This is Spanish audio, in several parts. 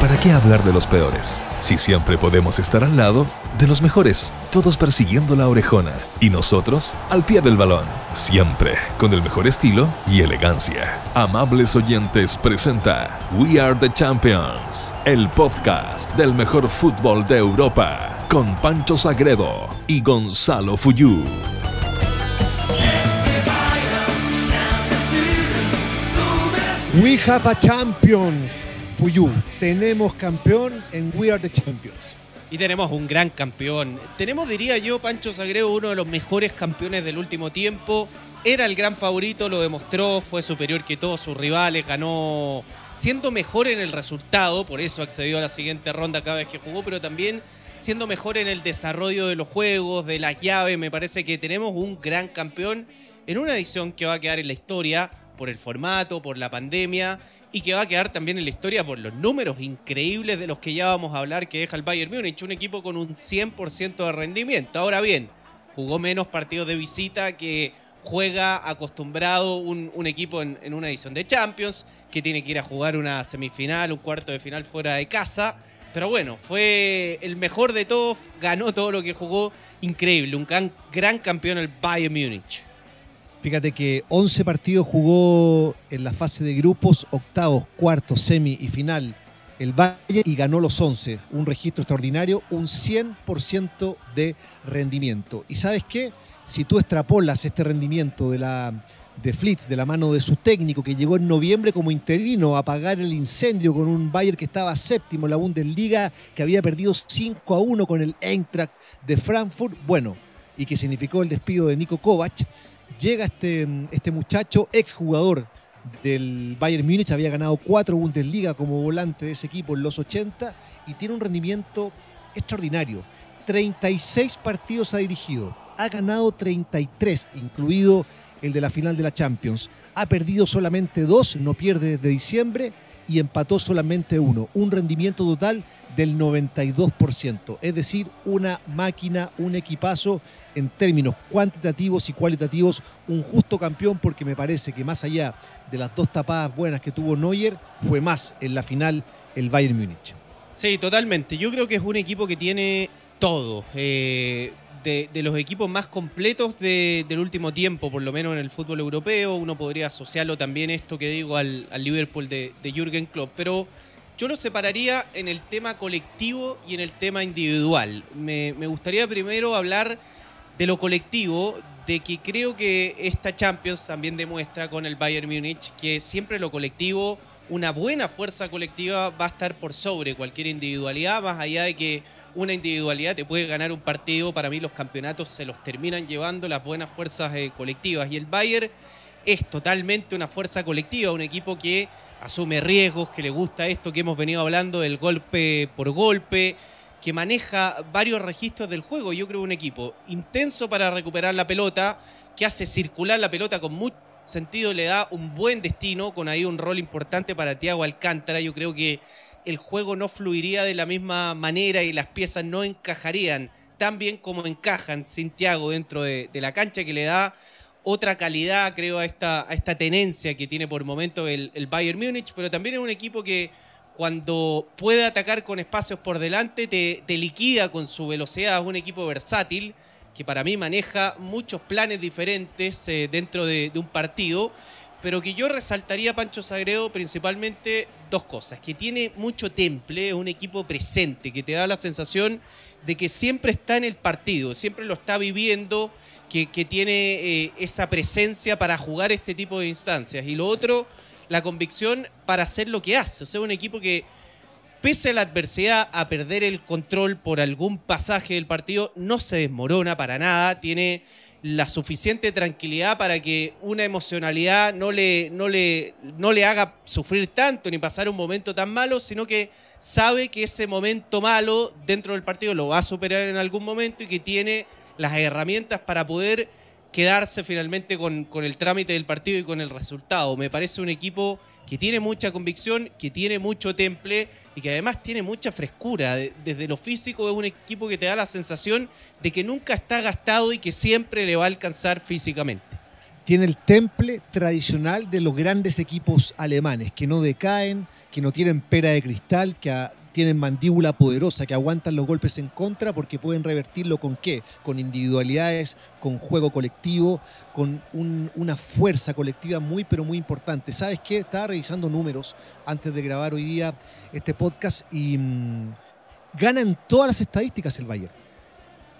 ¿para qué hablar de los peores? Si siempre podemos estar al lado de los mejores, todos persiguiendo la orejona y nosotros al pie del balón, siempre con el mejor estilo y elegancia. Amables oyentes presenta We Are the Champions, el podcast del mejor fútbol de Europa, con Pancho Sagredo y Gonzalo Fuyú. We have a champion, Fuyu. Tenemos campeón en We Are the Champions. Y tenemos un gran campeón. Tenemos, diría yo, Pancho Sagreo, uno de los mejores campeones del último tiempo. Era el gran favorito, lo demostró, fue superior que todos sus rivales, ganó siendo mejor en el resultado, por eso accedió a la siguiente ronda cada vez que jugó, pero también siendo mejor en el desarrollo de los juegos, de las llaves. Me parece que tenemos un gran campeón en una edición que va a quedar en la historia por el formato, por la pandemia y que va a quedar también en la historia por los números increíbles de los que ya vamos a hablar que deja el Bayern Múnich, un equipo con un 100% de rendimiento. Ahora bien, jugó menos partidos de visita que juega acostumbrado un, equipo en, una edición de Champions, que tiene que ir a jugar una semifinal, un cuarto de final fuera de casa. Pero bueno, fue el mejor de todos, ganó todo lo que jugó, increíble, un gran campeón el Bayern Múnich. Fíjate que 11 partidos jugó en la fase de grupos, octavos, cuartos, semi y final el Valle y ganó los 11. Un registro extraordinario, un 100% de rendimiento. ¿Y sabes qué? Si tú extrapolas este rendimiento de la de Flitz de la mano de su técnico que llegó en noviembre como interino a apagar el incendio con un Bayern que estaba séptimo en la Bundesliga, que había perdido 5 a 1 con el Eintracht de Frankfurt, bueno, y que significó el despido de Nico Kovac llega este, este muchacho, exjugador del Bayern Múnich, había ganado cuatro Bundesliga como volante de ese equipo en los 80 y tiene un rendimiento extraordinario. 36 partidos ha dirigido, ha ganado 33, incluido el de la final de la Champions. Ha perdido solamente dos, no pierde desde diciembre y empató solamente uno. Un rendimiento total del 92%. Es decir, una máquina, un equipazo en términos cuantitativos y cualitativos, un justo campeón porque me parece que más allá de las dos tapadas buenas que tuvo Neuer, fue más en la final el Bayern Múnich. Sí, totalmente. Yo creo que es un equipo que tiene todo. Eh, de, los equipos más completos de, del último tiempo, por lo menos en el fútbol europeo. Uno podría asociarlo también esto que digo al, al Liverpool de, de Jürgen Klopp. Pero yo lo separaría en el tema colectivo y en el tema individual. Me, gustaría primero hablar de lo colectivo, de que creo que esta Champions también demuestra con el Bayern Múnich que siempre lo colectivo, una buena fuerza colectiva va a estar por sobre cualquier individualidad, más allá de que una individualidad te puede ganar un partido, para mí los campeonatos se los terminan llevando las buenas fuerzas eh, colectivas y el Bayern es totalmente una fuerza colectiva, un equipo que asume riesgos, que le gusta esto que hemos venido hablando del golpe por golpe, que maneja varios registros del juego. Yo creo un equipo intenso para recuperar la pelota, que hace circular la pelota con mucho sentido, le da un buen destino, con ahí un rol importante para Thiago Alcántara. Yo creo que el juego no fluiría de la misma manera y las piezas no encajarían tan bien como encajan sin Thiago dentro de, de la cancha, que le da otra calidad, creo, a esta, a esta tenencia que tiene por momento el, el Bayern Múnich, pero también es un equipo que cuando puede atacar con espacios por delante, te, te liquida con su velocidad, es un equipo versátil que para mí maneja muchos planes diferentes eh, dentro de, de, un partido, pero que yo resaltaría, Pancho Sagredo, principalmente dos cosas, que tiene mucho temple, es un equipo presente, que te da la sensación de que siempre está en el partido, siempre lo está viviendo, que, tiene eh, esa presencia para jugar este tipo de instancias. Y lo otro, la convicción para hacer lo que hace. O sea, un equipo que, pese a la adversidad, a perder el control por algún pasaje del partido, no se desmorona para nada, tiene la suficiente tranquilidad para que una emocionalidad no le, no, le, no le haga sufrir tanto ni pasar un momento tan malo, sino que sabe que ese momento malo dentro del partido lo va a superar en algún momento y que tiene las herramientas para poder quedarse finalmente con, con, el trámite del partido y con el resultado. Me parece un equipo que tiene mucha convicción, que tiene mucho temple y que además tiene mucha frescura. Desde lo físico es un equipo que te da la sensación de que nunca está gastado y que siempre le va a alcanzar físicamente. Tiene el temple tradicional de los grandes equipos alemanes, que no decaen, que no tienen pera de cristal, que a- tienen mandíbula poderosa, que aguantan los golpes en contra porque pueden revertirlo con qué? Con individualidades, con juego colectivo, con un- una fuerza colectiva muy pero muy importante. ¿Sabes qué? Estaba revisando números antes de grabar hoy día este podcast y mm, ganan todas las estadísticas el Bayern.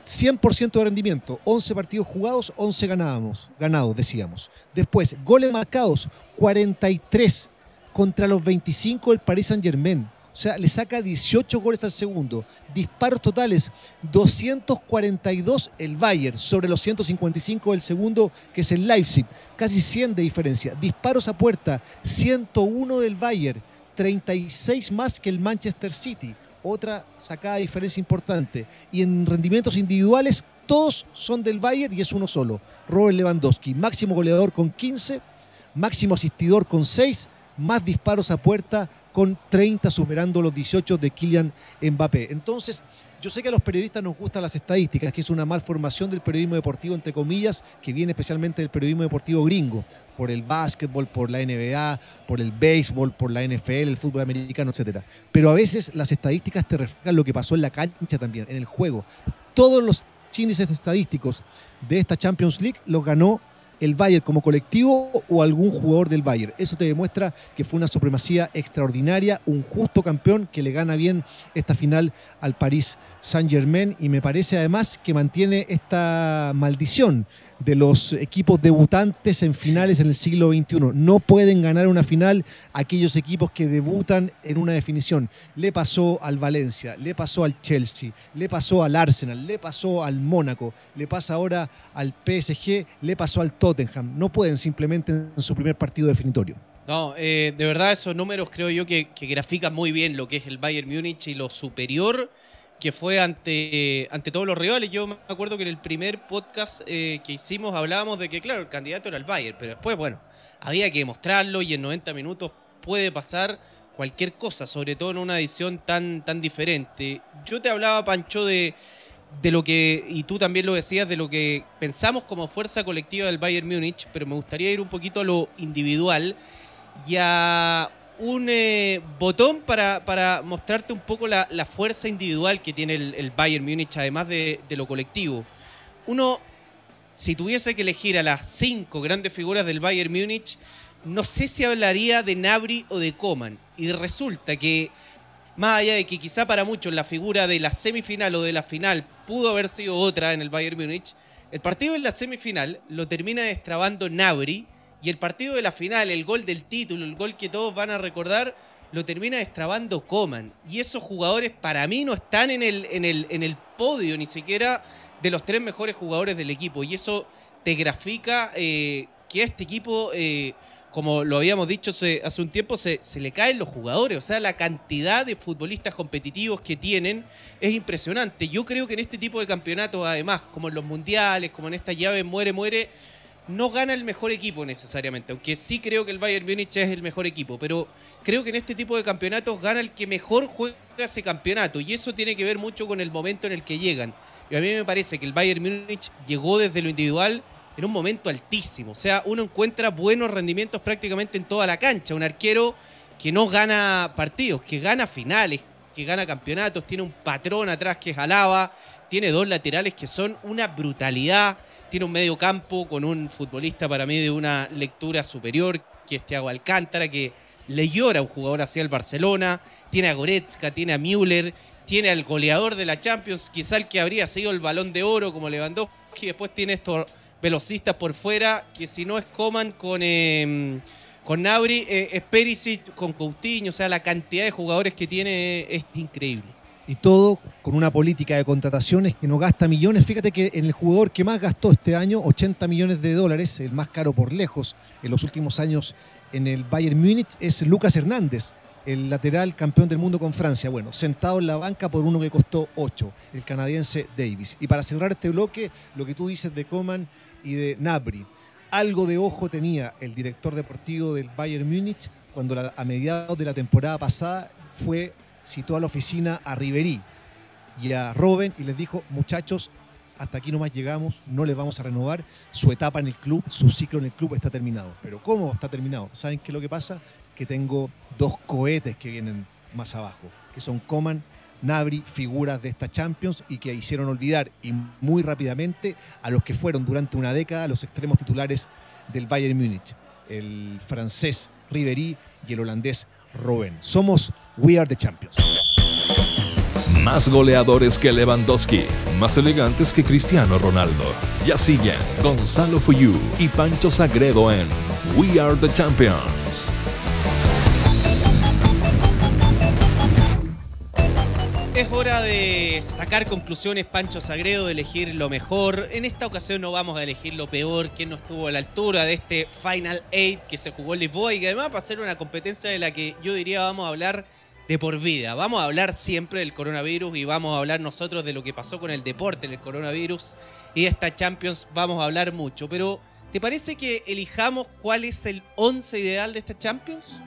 100% de rendimiento, 11 partidos jugados, 11 ganábamos, ganados, decíamos. Después, goles marcados, 43 contra los 25 del Paris Saint-Germain. O sea, le saca 18 goles al segundo. Disparos totales, 242 el Bayern sobre los 155 del segundo, que es el Leipzig. Casi 100 de diferencia. Disparos a puerta, 101 del Bayern, 36 más que el Manchester City. Otra sacada de diferencia importante. Y en rendimientos individuales, todos son del Bayern y es uno solo. Robert Lewandowski, máximo goleador con 15, máximo asistidor con 6, más disparos a puerta con 30, superando los 18 de Kylian Mbappé. Entonces, yo sé que a los periodistas nos gustan las estadísticas, que es una malformación del periodismo deportivo, entre comillas, que viene especialmente del periodismo deportivo gringo, por el básquetbol, por la NBA, por el béisbol, por la NFL, el fútbol americano, etcétera. Pero a veces las estadísticas te reflejan lo que pasó en la cancha también, en el juego. Todos los índices estadísticos de esta Champions League los ganó el Bayern como colectivo o algún jugador del Bayern. Eso te demuestra que fue una supremacía extraordinaria, un justo campeón que le gana bien esta final al Paris Saint-Germain y me parece además que mantiene esta maldición de los equipos debutantes en finales en el siglo XXI. No pueden ganar una final aquellos equipos que debutan en una definición. Le pasó al Valencia, le pasó al Chelsea, le pasó al Arsenal, le pasó al Mónaco, le pasa ahora al PSG, le pasó al Tottenham. No pueden simplemente en su primer partido definitorio. No, eh, de verdad esos números creo yo que, que grafican muy bien lo que es el Bayern Múnich y lo superior que fue ante, ante todos los rivales. Yo me acuerdo que en el primer podcast eh, que hicimos hablábamos de que, claro, el candidato era el Bayern, pero después, bueno, había que demostrarlo y en 90 minutos puede pasar cualquier cosa, sobre todo en una edición tan, tan diferente. Yo te hablaba, Pancho, de, de lo que, y tú también lo decías, de lo que pensamos como fuerza colectiva del Bayern Múnich, pero me gustaría ir un poquito a lo individual y a un eh, botón para, para mostrarte un poco la, la fuerza individual que tiene el, el Bayern Múnich, además de, de lo colectivo. Uno, si tuviese que elegir a las cinco grandes figuras del Bayern Múnich, no sé si hablaría de Nabri o de Coman. Y resulta que, más allá de que quizá para muchos la figura de la semifinal o de la final pudo haber sido otra en el Bayern Múnich, el partido en la semifinal lo termina destrabando Nabri y el partido de la final, el gol del título, el gol que todos van a recordar, lo termina destrabando Coman. Y esos jugadores para mí no están en el, en el, en el podio ni siquiera de los tres mejores jugadores del equipo. Y eso te grafica eh, que a este equipo, eh, como lo habíamos dicho hace, hace un tiempo, se, se, le caen los jugadores. O sea, la cantidad de futbolistas competitivos que tienen es impresionante. Yo creo que en este tipo de campeonatos, además, como en los mundiales, como en esta llave muere, muere, no gana el mejor equipo necesariamente, aunque sí creo que el Bayern Múnich es el mejor equipo, pero creo que en este tipo de campeonatos gana el que mejor juega ese campeonato y eso tiene que ver mucho con el momento en el que llegan. Y a mí me parece que el Bayern Múnich llegó desde lo individual en un momento altísimo, o sea, uno encuentra buenos rendimientos prácticamente en toda la cancha, un arquero que no gana partidos, que gana finales, que gana campeonatos, tiene un patrón atrás que es Alaba, tiene dos laterales que son una brutalidad, tiene un medio campo con un futbolista para mí de una lectura superior, que es Thiago Alcántara, que le llora a un jugador hacia el Barcelona, tiene a Goretzka, tiene a Müller, tiene al goleador de la Champions, quizá el que habría sido el balón de oro como Lewandowski, después tiene estos velocistas por fuera, que si no es Coman con... Eh, con Nabri, eh, con Coutinho, o sea, la cantidad de jugadores que tiene es increíble y todo con una política de contrataciones que no gasta millones. Fíjate que en el jugador que más gastó este año, 80 millones de dólares, el más caro por lejos en los últimos años en el Bayern Múnich, es Lucas Hernández, el lateral campeón del mundo con Francia. Bueno, sentado en la banca por uno que costó 8, el canadiense Davis. Y para cerrar este bloque, lo que tú dices de Coman y de Nabri. Algo de ojo tenía el director deportivo del Bayern Múnich cuando a mediados de la temporada pasada fue citó a la oficina a Riverí y a Robben y les dijo, muchachos, hasta aquí nomás llegamos, no les vamos a renovar, su etapa en el club, su ciclo en el club está terminado. Pero ¿cómo está terminado? ¿Saben qué es lo que pasa? que tengo dos cohetes que vienen más abajo, que son Coman, Nabri, figuras de esta Champions y que hicieron olvidar y muy rápidamente a los que fueron durante una década los extremos titulares del Bayern Múnich, el francés Ribery y el holandés Robben. Somos We Are the Champions. Más goleadores que Lewandowski, más elegantes que Cristiano Ronaldo. Ya siguen Gonzalo Fuyú y Pancho Sagredo en We Are the Champions. Es hora de sacar conclusiones, Pancho Sagredo, de elegir lo mejor. En esta ocasión no vamos a elegir lo peor, quien no estuvo a la altura de este Final Eight que se jugó en Lisboa y que además va a ser una competencia de la que yo diría vamos a hablar de por vida. Vamos a hablar siempre del coronavirus y vamos a hablar nosotros de lo que pasó con el deporte en el coronavirus y esta Champions vamos a hablar mucho. Pero, ¿te parece que elijamos cuál es el 11 ideal de esta Champions?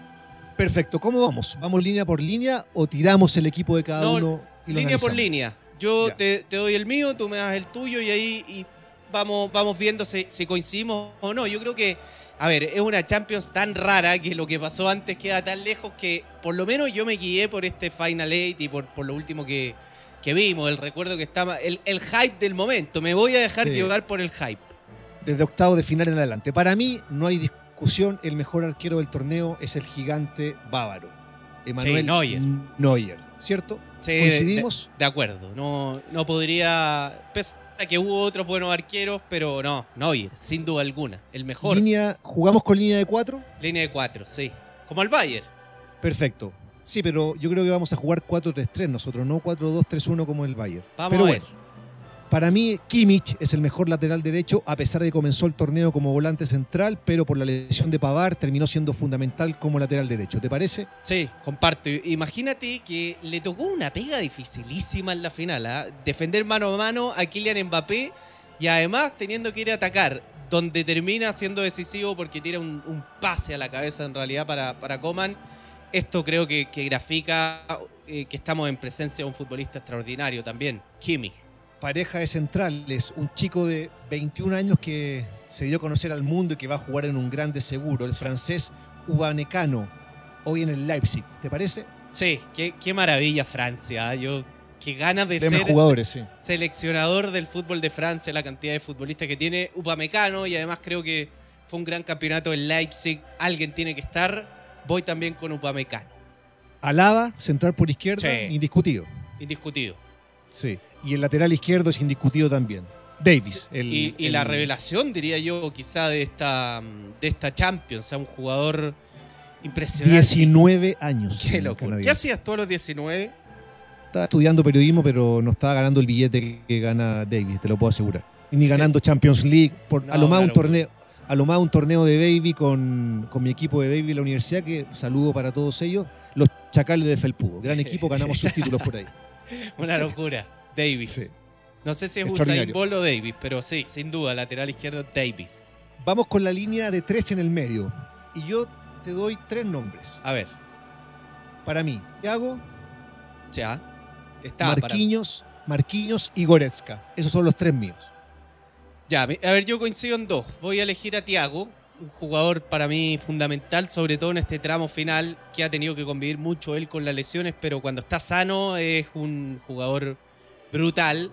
Perfecto, ¿cómo vamos? ¿Vamos línea por línea o tiramos el equipo de cada No, uno? y lo línea por línea. Yo te, te doy el mío, tú me das el tuyo y ahí y vamos, vamos viendo si, si coincidimos o no. Yo creo que, a ver, es una Champions tan rara que lo que pasó antes queda tan lejos que por lo menos yo me guié por este Final Eight y por, por lo último que, que vimos, el recuerdo que estaba, el, el hype del momento. Me voy a dejar Sí. llevar por el hype. Desde octavo de final en adelante. Para mí no hay discusión, el mejor arquero del torneo es el gigante bávaro. Emanuel Neuer. Neuer, ¿cierto? Sí, ¿Coincidimos? De, de acuerdo. No, no podría. Pese que hubo otros buenos arqueros, pero no, Neuer, sin duda alguna. El mejor. Línea, ¿Jugamos con línea de cuatro? Línea de cuatro, sí. Como al Bayern. Perfecto. Sí, pero yo creo que vamos a jugar 4-3-3 nosotros, no 4-2-3-1 como el Bayern. Vamos pero a ver. bueno, para mí Kimmich es el mejor lateral derecho, a pesar de que comenzó el torneo como volante central, pero por la lesión de Pavar terminó siendo fundamental como lateral derecho. ¿Te parece? Sí, comparto. Imagínate que le tocó una pega dificilísima en la final. ¿ah? Defender mano a mano a Kylian Mbappé y además teniendo que ir a atacar, donde termina siendo decisivo porque tira un, pase a la cabeza en realidad para, para Coman. Esto creo que, que grafica eh, que estamos en presencia de un futbolista extraordinario también, Kimmich. Pareja de centrales, un chico de 21 años que se dio a conocer al mundo y que va a jugar en un grande seguro, el francés Ubanecano, hoy en el Leipzig. ¿Te parece? Sí, qué, qué maravilla Francia. ¿ah? Yo, qué ganas de Temas ser jugadores, sí. seleccionador del fútbol de Francia, la cantidad de futbolistas que tiene Upamecano y además creo que fue un gran campeonato en Leipzig. Alguien tiene que estar. Voy también con Upamecano, Alaba, central por izquierda, Sí. indiscutido. indiscutido. Sí. Y el lateral izquierdo es indiscutido también. Davis. Sí, el- y y el- la revelación, diría yo, quizá de esta, de esta Champions, o sea, un jugador impresionante. 19 años. Qué locura. ¿Qué hacías tú a los 19? Estaba estudiando periodismo, pero no estaba ganando el billete que gana Davis, te lo puedo asegurar. Ni Sí. ganando Champions League. Por, a lo más un torneo. A lo más un torneo de baby con, con mi equipo de baby en la universidad, que saludo para todos ellos, los Chacales de Felpudo. Gran equipo, ganamos sus títulos por ahí. Una locura. Davis. Sí. No sé si es Usain. Bolt o Davis, pero sí, sin duda, lateral izquierdo Davis. Vamos con la línea de tres en el medio. Y yo te doy tres nombres. A ver, Para mí, Thiago, ya. Está para- Marquinhos, Marquinhos y Goretzka. Esos son los tres míos. Ya, a ver, yo coincido en dos. Voy a elegir a Tiago, un jugador para mí fundamental, sobre todo en este tramo final, que ha tenido que convivir mucho él con las lesiones, pero cuando está sano es un jugador brutal.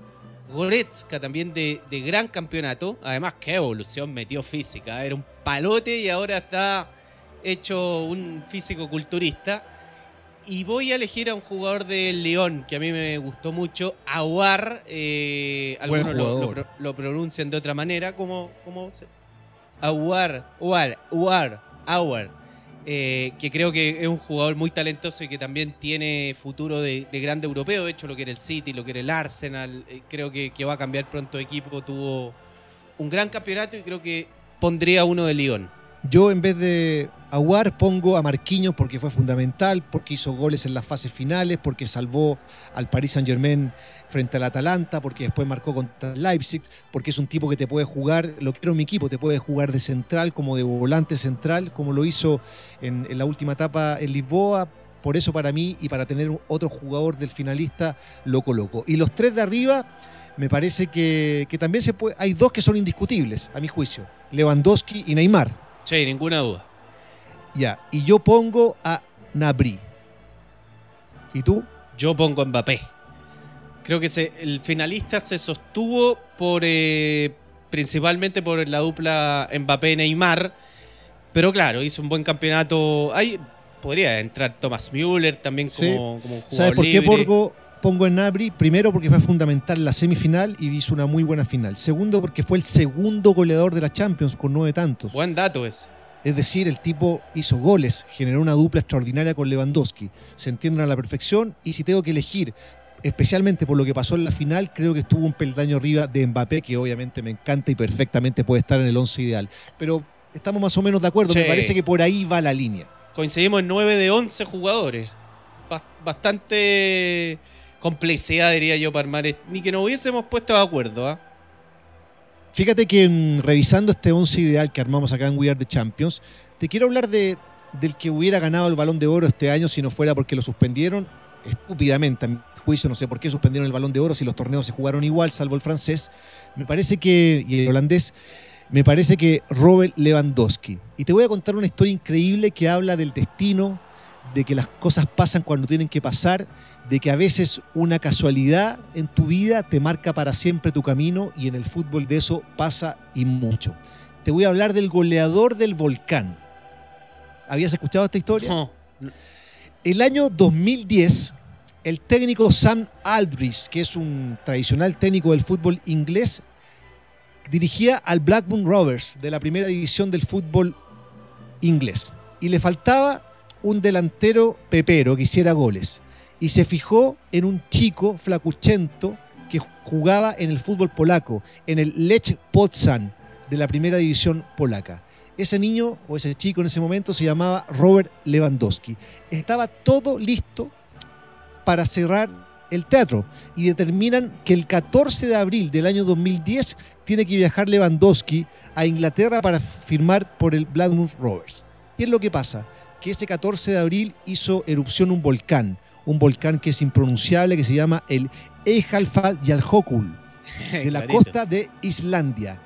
Goretzka también de, de gran campeonato. Además, qué evolución metió física. Era un palote y ahora está hecho un físico culturista. Y voy a elegir a un jugador del León que a mí me gustó mucho, Aguar. eh, algunos lo, lo pronuncian de otra manera, como, como se- Aguar, Aguar, Aguar, Aguar. Eh, que creo que es un jugador muy talentoso y que también tiene futuro de, de grande europeo. De hecho, lo que era el City, lo que era el Arsenal, eh, creo que, que va a cambiar pronto de equipo. Tuvo un gran campeonato y creo que pondría uno de León. Yo en vez de Aguar pongo a Marquinhos porque fue fundamental, porque hizo goles en las fases finales, porque salvó al Paris Saint Germain frente al Atalanta, porque después marcó contra Leipzig, porque es un tipo que te puede jugar, lo quiero en mi equipo, te puede jugar de central como de volante central, como lo hizo en, en la última etapa en Lisboa. Por eso para mí y para tener otro jugador del finalista lo coloco. Y los tres de arriba me parece que, que también se puede, hay dos que son indiscutibles, a mi juicio, Lewandowski y Neymar. Sí, ninguna duda. Ya, y yo pongo a Nabri. ¿Y tú? Yo pongo a Mbappé. Creo que se, el finalista se sostuvo por eh, principalmente por la dupla Mbappé-Neymar. Pero claro, hizo un buen campeonato. Ahí podría entrar Thomas Müller también como, Sí. como un jugador ¿Sabes por qué. Pongo, en Nabri? Primero porque fue fundamental en la semifinal y hizo una muy buena final. Segundo porque fue el segundo goleador de la Champions con nueve tantos. Buen dato ese. Es decir, el tipo hizo goles, generó una dupla extraordinaria con Lewandowski. Se entienden a la perfección y si tengo que elegir, especialmente por lo que pasó en la final, creo que estuvo un peldaño arriba de Mbappé, que obviamente me encanta y perfectamente puede estar en el 11 ideal. Pero estamos más o menos de acuerdo, me parece que por ahí va la línea. Coincidimos en 9 de 11 jugadores. Bas- Bastante complejidad, diría yo, para armar. Ni que nos hubiésemos puesto de acuerdo. ¿ah? Fíjate que mm, revisando este 11 ideal que armamos acá en We Are the Champions, te quiero hablar de, del que hubiera ganado el balón de oro este año si no fuera porque lo suspendieron estúpidamente. A mi juicio, no sé por qué suspendieron el balón de oro si los torneos se jugaron igual, salvo el francés. Me parece que, y el holandés, me parece que Robert Lewandowski. Y te voy a contar una historia increíble que habla del destino, de que las cosas pasan cuando tienen que pasar, de que a veces una casualidad en tu vida te marca para siempre tu camino y en el fútbol de eso pasa y mucho. Te voy a hablar del goleador del volcán. ¿Habías escuchado esta historia? No. El año 2010, el técnico Sam Aldridge, que es un tradicional técnico del fútbol inglés, dirigía al Blackburn Rovers de la primera división del fútbol inglés. Y le faltaba un delantero pepero que hiciera goles. Y se fijó en un chico flacuchento que jugaba en el fútbol polaco, en el Lech Poznań de la primera división polaca. Ese niño o ese chico en ese momento se llamaba Robert Lewandowski. Estaba todo listo para cerrar el teatro y determinan que el 14 de abril del año 2010 tiene que viajar Lewandowski a Inglaterra para firmar por el Blackburn Rovers. ¿Qué es lo que pasa? Que ese 14 de abril hizo erupción un volcán, un volcán que es impronunciable que se llama el Eyjafjallajökull de la costa de Islandia.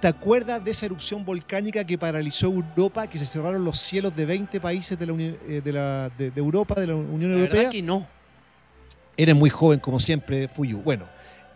¿Te acuerdas de esa erupción volcánica que paralizó Europa, que se cerraron los cielos de 20 países de, la Uni- eh, de, la- de- de Europa, de la Unión La Europea? verdad que no. Eres muy joven, como siempre, Fuyu. Bueno,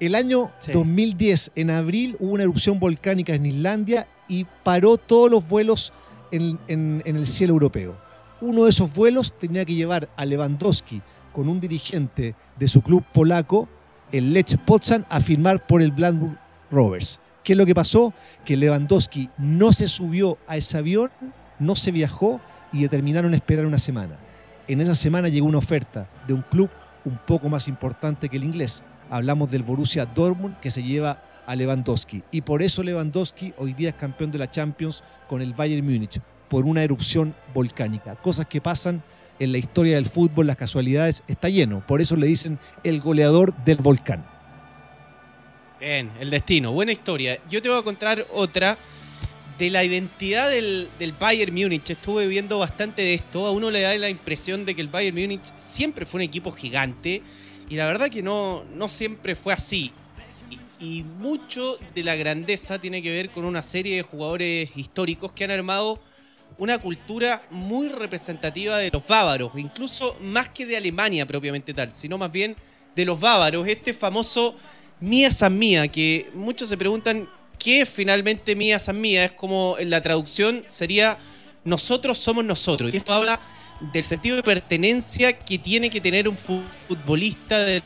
el año Sí. 2010, en abril, hubo una erupción volcánica en Islandia y paró todos los vuelos en, en- en el cielo europeo. Uno de esos vuelos tenía que llevar a Lewandowski con un dirigente de su club polaco, el Lech Poznań, a firmar por el Blackburn Rovers. ¿Qué es lo que pasó? Que Lewandowski no se subió a ese avión, no se viajó y determinaron esperar una semana. En esa semana llegó una oferta de un club un poco más importante que el inglés. Hablamos del Borussia Dortmund que se lleva a Lewandowski. Y por eso Lewandowski hoy día es campeón de la Champions con el Bayern Múnich, por una erupción volcánica. Cosas que pasan en la historia del fútbol, las casualidades, está lleno. Por eso le dicen el goleador del volcán. Bien, el destino. Buena historia. Yo te voy a contar otra de la identidad del, Bayern Múnich. Estuve viendo bastante de esto. A uno le da la impresión de que el Bayern Múnich siempre fue un equipo gigante. Y la verdad que no, no siempre fue así. Y mucho de la grandeza tiene que ver con una serie de jugadores históricos que han armado una cultura muy representativa de los bávaros, incluso más que de Alemania propiamente tal, sino más bien de los bávaros. Este famoso Mía San Mía, que muchos se preguntan qué es finalmente Mía San Mía, es como en la traducción sería nosotros somos nosotros. Y esto habla del sentido de pertenencia que tiene que tener un futbolista del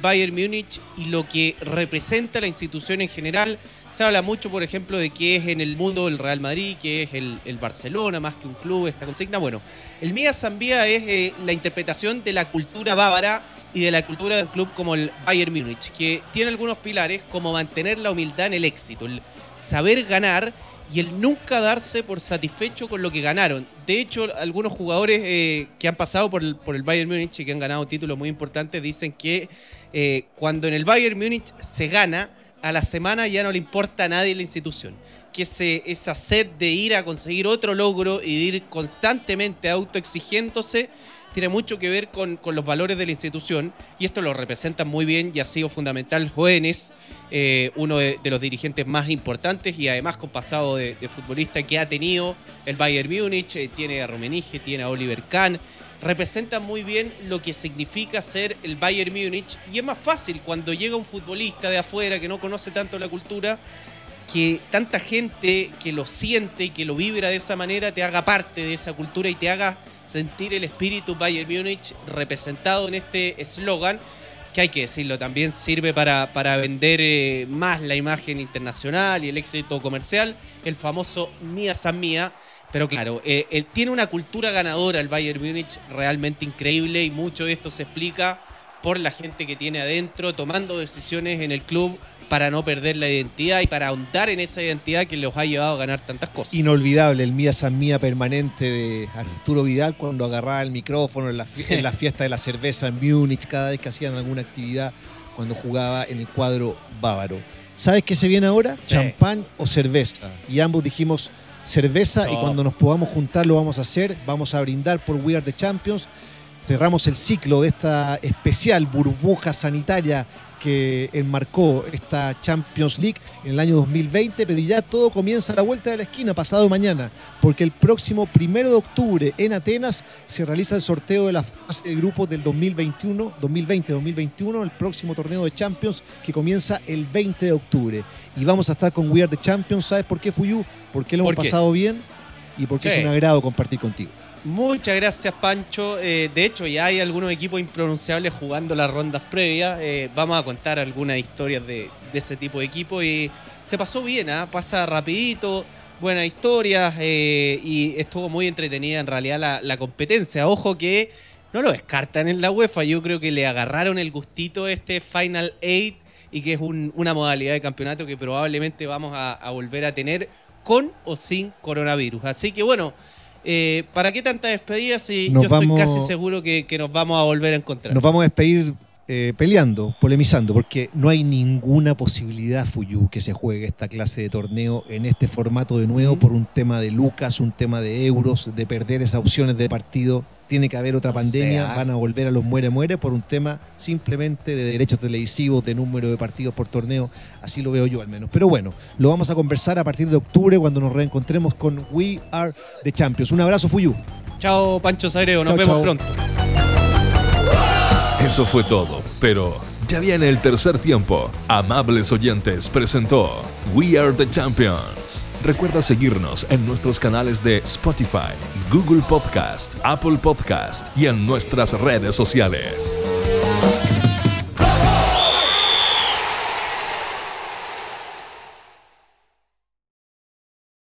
Bayern Múnich y lo que representa la institución en general. Se habla mucho, por ejemplo, de que es en el mundo el Real Madrid, que es el, el Barcelona, más que un club, esta consigna. Bueno, el Mía Zambía es eh, la interpretación de la cultura bávara y de la cultura del club como el Bayern Múnich, que tiene algunos pilares como mantener la humildad en el éxito, el saber ganar y el nunca darse por satisfecho con lo que ganaron. De hecho, algunos jugadores eh, que han pasado por el, por el Bayern Múnich y que han ganado títulos muy importantes dicen que eh, cuando en el Bayern Múnich se gana, a la semana ya no le importa a nadie la institución. Que esa sed de ir a conseguir otro logro y de ir constantemente autoexigiéndose tiene mucho que ver con, los valores de la institución y esto lo representa muy bien y ha sido fundamental Jóvenes, eh, uno de, los dirigentes más importantes y además con pasado de, futbolista que ha tenido el Bayern Múnich, eh, tiene a Romenige, tiene a Oliver Kahn, representa muy bien lo que significa ser el Bayern Múnich y es más fácil cuando llega un futbolista de afuera que no conoce tanto la cultura que tanta gente que lo siente y que lo vibra de esa manera te haga parte de esa cultura y te haga sentir el espíritu Bayern Múnich representado en este eslogan que hay que decirlo, también sirve para, para vender eh, más la imagen internacional y el éxito comercial, el famoso Mía San Mía. Pero claro, eh, tiene una cultura ganadora el Bayern Múnich realmente increíble y mucho de esto se explica por la gente que tiene adentro tomando decisiones en el club para no perder la identidad y para ahondar en esa identidad que los ha llevado a ganar tantas cosas. Inolvidable el Mía San Mía permanente de Arturo Vidal cuando agarraba el micrófono en la, fiesta de la cerveza en Múnich, cada vez que hacían alguna actividad cuando jugaba en el cuadro bávaro. ¿Sabes qué se viene ahora? Champán o cerveza. Y ambos dijimos cerveza y cuando nos podamos juntar lo vamos a hacer. Vamos a brindar por We Are the Champions. Cerramos el ciclo de esta especial burbuja sanitaria que enmarcó esta Champions League en el año 2020, pero ya todo comienza a la vuelta de la esquina pasado mañana, porque el próximo primero de octubre en Atenas se realiza el sorteo de la fase de grupos del 2021, 2020-2021, el próximo torneo de Champions que comienza el 20 de octubre. Y vamos a estar con We Are the Champions, ¿sabes por qué, Fuyu? Porque lo hemos pasado bien y porque es un agrado compartir contigo. Muchas gracias, Pancho. Eh, de hecho, ya hay algunos equipos impronunciables jugando las rondas previas. Eh, vamos a contar algunas historias de, ese tipo de equipo. Y se pasó bien, ¿ah? pasa rapidito, buenas historias eh, y estuvo muy entretenida en realidad la, competencia. Ojo que no lo descartan en la UEFA. Yo creo que le agarraron el gustito este Final Eight y que es una modalidad de campeonato que probablemente vamos a volver a tener con o sin coronavirus. Así que bueno. Eh, ¿Para qué tanta despedida si yo estoy casi seguro que, nos vamos a volver a encontrar? Nos vamos a despedir eh, peleando, polemizando, porque no hay ninguna posibilidad, Fuyu, que se juegue esta clase de torneo en este formato de nuevo por un tema de lucas, un tema de euros, de perder esas opciones de partido. Tiene que haber otra pandemia, van a volver a los muere-muere por un tema simplemente de derechos televisivos, de número de partidos por torneo. Así lo veo yo al menos. Pero bueno, lo vamos a conversar a partir de octubre cuando nos reencontremos con We Are the Champions. Un abrazo, Fuyu. Chao, Pancho Sagreo. Nos vemos pronto. Eso fue todo, pero ya viene el tercer tiempo. Amables oyentes presentó We Are the Champions. Recuerda seguirnos en nuestros canales de Spotify, Google Podcast, Apple Podcast y en nuestras redes sociales.